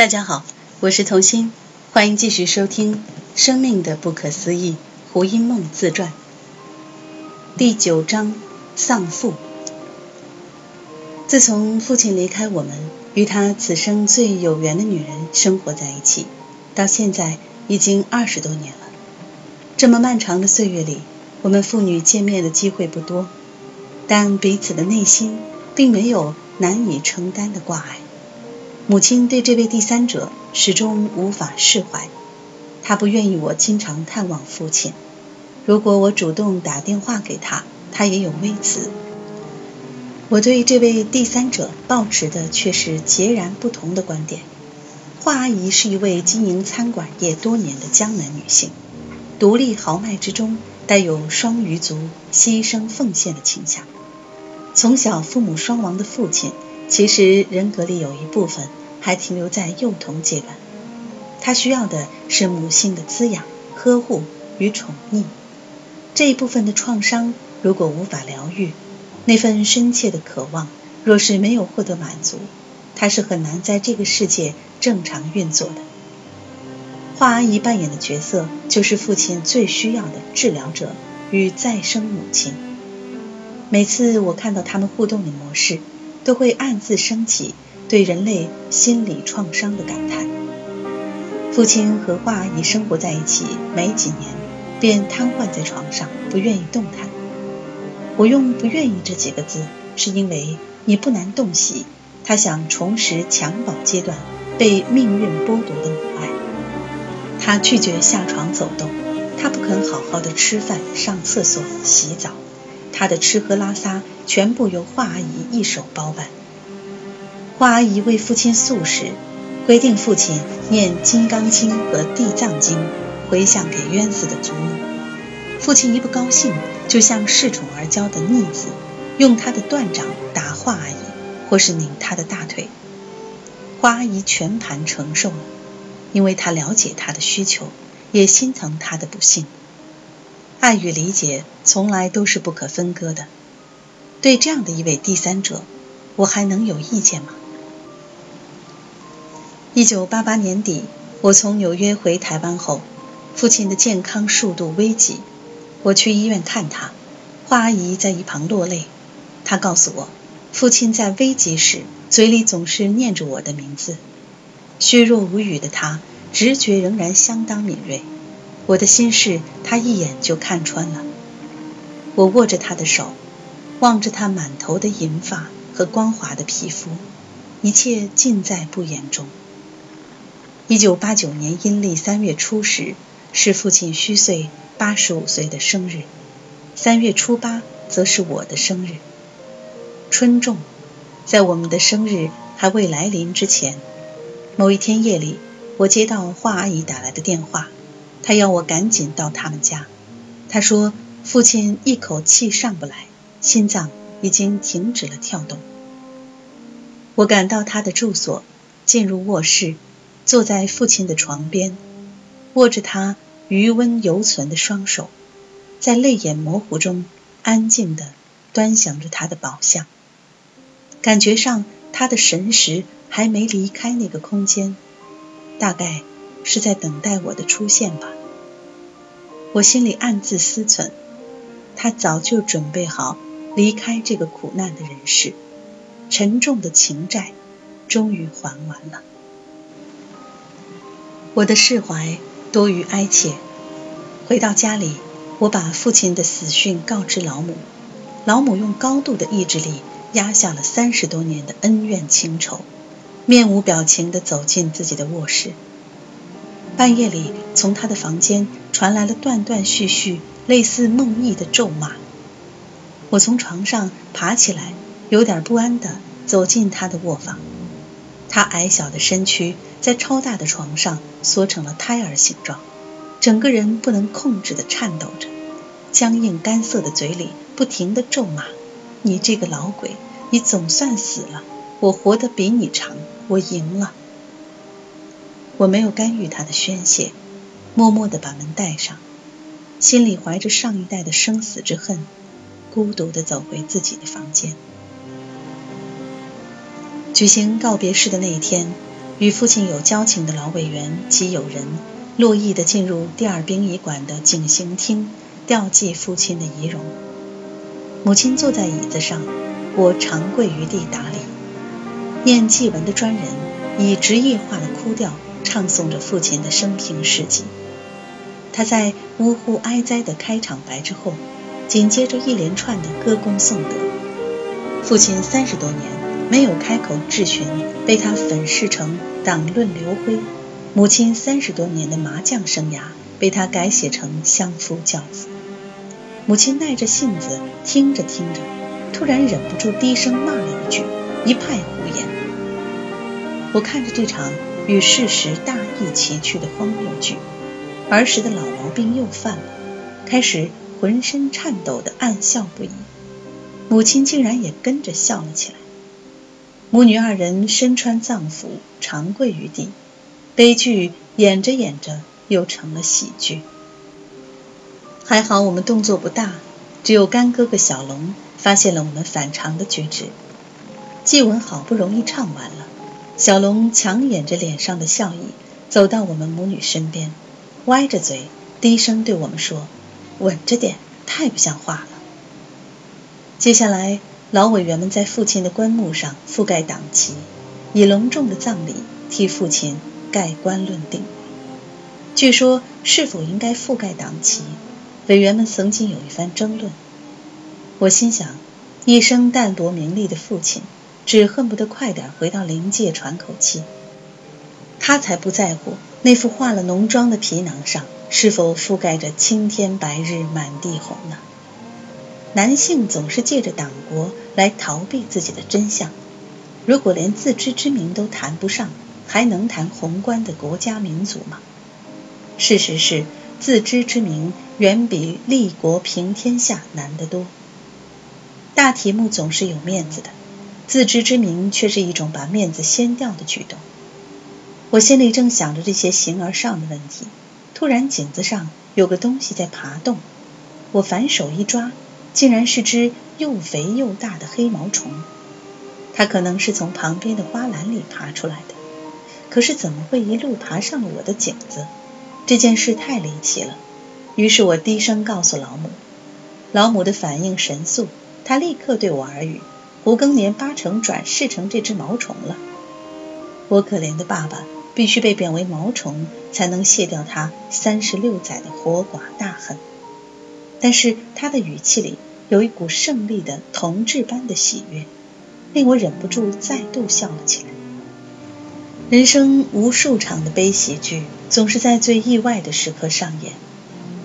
大家好，我是童心，欢迎继续收听《生命的不可思议》胡因梦自传第九章丧父。自从父亲离开我们，与他此生最有缘的女人生活在一起，到现在已经二十多年了。这么漫长的岁月里，我们父女见面的机会不多，但彼此的内心并没有难以承担的挂碍。母亲对这位第三者始终无法释怀，她不愿意我经常探望父亲。如果我主动打电话给他，他也有微词。我对这位第三者抱持的却是截然不同的观点。华阿姨是一位经营餐馆业多年的江南女性，独立豪迈之中带有双鱼族牺牲奉献的倾向。从小父母双亡的父亲，其实人格里有一部分。还停留在幼童阶段，他需要的是母性的滋养、呵护与宠溺。这一部分的创伤如果无法疗愈，那份深切的渴望若是没有获得满足，他是很难在这个世界正常运作的。华阿姨扮演的角色就是父亲最需要的治疗者与再生母亲。每次我看到他们互动的模式，都会暗自升起。对人类心理创伤的感叹。父亲和华阿姨生活在一起没几年，便瘫痪在床上，不愿意动弹。我用“不愿意”这几个字，是因为你不难洞悉，他想重拾襁褓阶段被命运剥夺的母爱。他拒绝下床走动，他不肯好好的吃饭、上厕所、洗澡，他的吃喝拉撒全部由华阿姨一手包办。华阿姨为父亲素食，规定父亲念《金刚经》和《地藏经》回向给冤死的祖母。父亲一不高兴，就像恃宠而骄的逆子，用他的断掌打华阿姨，或是拧他的大腿。华阿姨全盘承受了，因为她了解他的需求，也心疼他的不幸。爱与理解从来都是不可分割的。对这样的一位第三者，我还能有意见吗？一九八八年底，我从纽约回台湾后，父亲的健康数度危急。我去医院看他，华阿姨在一旁落泪。她告诉我，父亲在危急时嘴里总是念着我的名字。虚弱无语的他，直觉仍然相当敏锐。我的心事，他一眼就看穿了。我握着他的手，望着他满头的银发和光滑的皮肤，一切尽在不言中。一九八九年阴历三月初十是父亲虚岁八十五岁的生日，三月初八则是我的生日。春种，在我们的生日还未来临之前，某一天夜里，我接到华阿姨打来的电话，她要我赶紧到他们家。她说父亲一口气上不来，心脏已经停止了跳动。我赶到他的住所，进入卧室。坐在父亲的床边，握着他余温犹存的双手，在泪眼模糊中安静地端详着他的宝相。感觉上，他的神识还没离开那个空间，大概是在等待我的出现吧。我心里暗自思忖，他早就准备好离开这个苦难的人世，沉重的情债终于还完了。我的释怀多于哀切。回到家里，我把父亲的死讯告知老母。老母用高度的意志力压下了三十多年的恩怨情仇，面无表情地走进自己的卧室。半夜里，从他的房间传来了断断续续、类似梦呓的咒骂。我从床上爬起来，有点不安地走进他的卧房。他矮小的身躯。在超大的床上缩成了胎儿形状，整个人不能控制地颤抖着，僵硬干涩的嘴里不停地咒骂：“你这个老鬼，你总算死了！我活得比你长，我赢了。”我没有干预他的宣泄，默默地把门带上，心里怀着上一代的生死之恨，孤独地走回自己的房间。举行告别式的那一天。与父亲有交情的老委员及友人，乐意地进入第二殡仪馆的景行厅，吊祭父亲的遗容。母亲坐在椅子上，我长跪于地打理。念祭文的专人以职业化的哭调唱诵着父亲的生平事迹。他在呜呼哀哉的开场白之后，紧接着一连串的歌功颂德。父亲三十多年没有开口质询，被他粉饰成党论流灰；母亲三十多年的麻将生涯被他改写成相夫教子。母亲耐着性子听着听着，突然忍不住低声骂了一句：“一派胡言！”我看着这场与事实大异其趣的荒谬剧，儿时的老毛病又犯了，开始浑身颤抖的暗笑不已。母亲竟然也跟着笑了起来。母女二人身穿藏服，长跪于地，悲剧演着演着又成了喜剧。还好我们动作不大，只有干哥哥小龙发现了我们反常的举止。祭文好不容易唱完了，小龙强掩着脸上的笑意，走到我们母女身边，歪着嘴低声对我们说：“稳着点，太不像话了。”接下来，老委员们在父亲的棺木上覆盖党旗，以隆重的葬礼替父亲盖棺论定。据说，是否应该覆盖党旗？委员们曾经有一番争论，我心想，一生淡泊名利的父亲，只恨不得快点回到灵界喘口气。他才不在乎那副化了浓妆的皮囊上是否覆盖着青天白日满地红呢？男性总是借着党国来逃避自己的真相，如果连自知之明都谈不上，还能谈宏观的国家民族吗？事实是。自知之明远比立国平天下难得多。大题目总是有面子的，自知之明却是一种把面子掀掉的举动。我心里正想着这些形而上的问题，突然颈子上有个东西在爬动，我反手一抓，竟然是只又肥又大的黑毛虫。它可能是从旁边的花篮里爬出来的，可是怎么会一路爬上了我的颈子？这件事太离奇了，于是我低声告诉老母。老母的反应神速，她立刻对我耳语：“胡庚年八成转世成这只毛虫了。”我可怜的爸爸必须被贬为毛虫，才能卸掉他三十六载的活寡大恨。但是他的语气里有一股胜利的同志般的喜悦，令我忍不住再度笑了起来。人生无数场的悲喜剧，总是在最意外的时刻上演。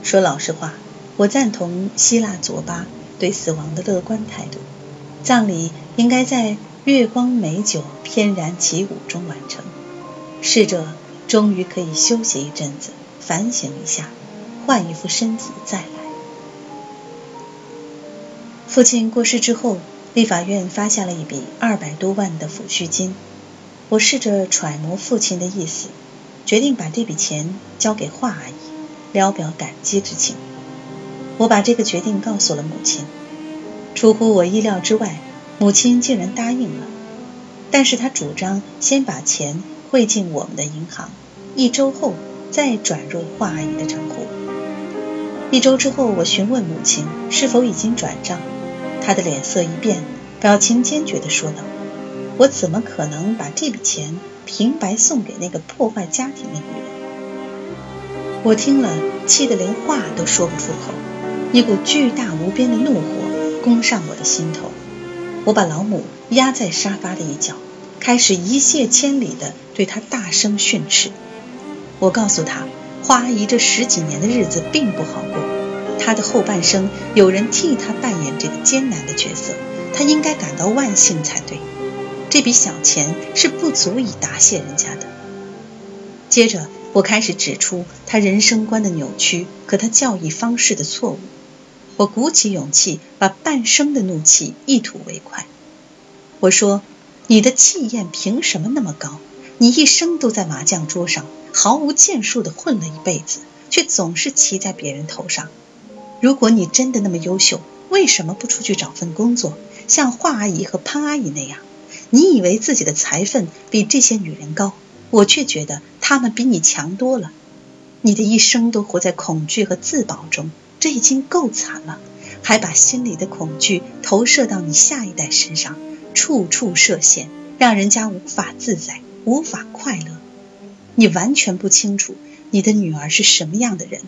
说老实话，我赞同希腊佐巴对死亡的乐观态度。葬礼应该在月光美酒翩然起舞中完成，逝者终于可以休息一阵子，反省一下，换一副身体再来。父亲过世之后，立法院发下了一笔二百多万的抚恤金。我试着揣摩父亲的意思，决定把这笔钱交给华阿姨，聊表感激之情。我把这个决定告诉了母亲，出乎我意料之外，母亲竟然答应了。但是她主张先把钱汇进我们的银行，一周后再转入华阿姨的账户。一周之后，我询问母亲是否已经转账，她的脸色一变，表情坚决地说道。我怎么可能把这笔钱平白送给那个破坏家庭的女人？我听了，气得连话都说不出口，一股巨大无边的怒火攻上我的心头。我把老母压在沙发的一角，开始一泻千里的对她大声训斥。我告诉她，花阿姨这十几年的日子并不好过，他的后半生有人替他扮演这个艰难的角色，他应该感到万幸才对。这笔小钱是不足以答谢人家的。接着，我开始指出他人生观的扭曲和他教育方式的错误。我鼓起勇气，把半生的怒气一吐为快。我说：“你的气焰凭什么那么高？你一生都在麻将桌上毫无建树的混了一辈子，却总是骑在别人头上。如果你真的那么优秀，为什么不出去找份工作，像华阿姨和潘阿姨那样？”你以为自己的财分比这些女人高？我却觉得她们比你强多了。你的一生都活在恐惧和自保中，这已经够惨了，还把心里的恐惧投射到你下一代身上，处处设限，让人家无法自在，无法快乐。你完全不清楚你的女儿是什么样的人，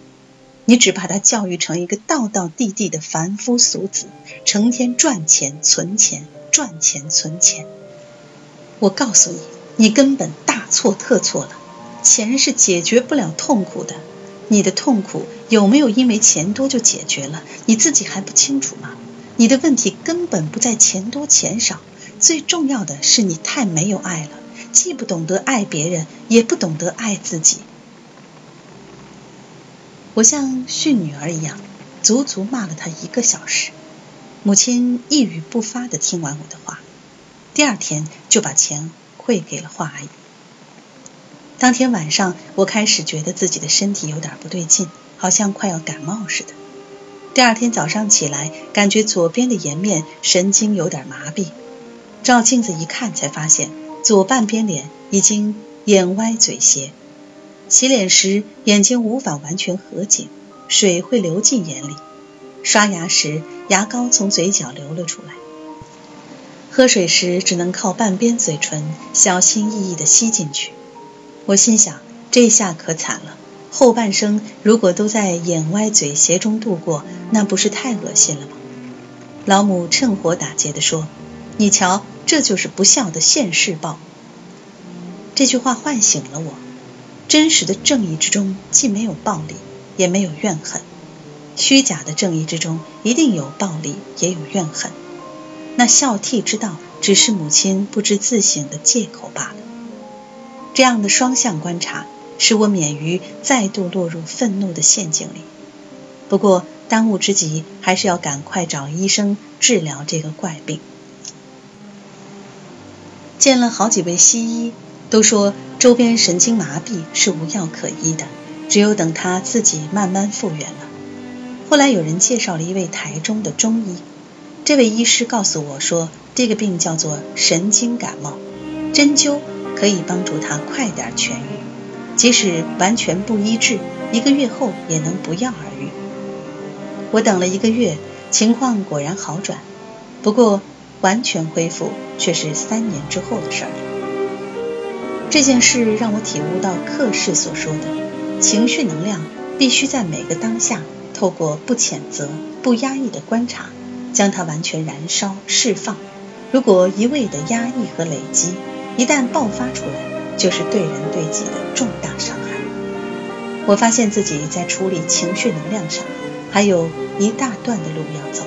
你只把他教育成一个道道地地的凡夫俗子，成天赚钱存钱，赚钱存钱。我告诉你，你根本大错特错了。钱是解决不了痛苦的，你的痛苦有没有因为钱多就解决了？你自己还不清楚吗？你的问题根本不在钱多钱少，最重要的是你太没有爱了，既不懂得爱别人，也不懂得爱自己。我像训女儿一样，足足骂了她一个小时。母亲一语不发地听完我的话，第二天就把钱汇给了华阿姨。当天晚上，我开始觉得自己的身体有点不对劲，好像快要感冒似的。第二天早上起来，感觉左边的颜面神经有点麻痹，照镜子一看，才发现左半边脸已经眼歪嘴斜。洗脸时眼睛无法完全合紧，水会流进眼里；刷牙时牙膏从嘴角流了出来；喝水时只能靠半边嘴唇小心翼翼地吸进去。我心想，这下可惨了。后半生如果都在眼歪嘴斜中度过，那不是太恶心了吗？老母趁火打劫地说：“你瞧，这就是不孝的现世报。”这句话唤醒了我。真实的正义之中，既没有暴力，也没有怨恨；虚假的正义之中，一定有暴力，也有怨恨。那孝悌之道，只是母亲不知自省的借口罢了。这样的双向观察，使我免于再度落入愤怒的陷阱里。不过，当务之急还是要赶快找医生治疗这个怪病。见了好几位西医，都说周边神经麻痹是无药可医的，只有等他自己慢慢复原了。后来有人介绍了一位台中的中医，这位医师告诉我说，这个病叫做神经感冒，针灸。可以帮助他快点痊愈，即使完全不医治，一个月后也能不药而愈。我等了一个月，情况果然好转，不过完全恢复却是三年之后的事儿。这件事让我体悟到克氏所说的，情绪能量必须在每个当下，透过不谴责、不压抑的观察，将它完全燃烧释放。如果一味的压抑和累积，一旦爆发出来，就是对人对己的重大伤害。我发现自己在处理情绪能量上，还有一大段的路要走。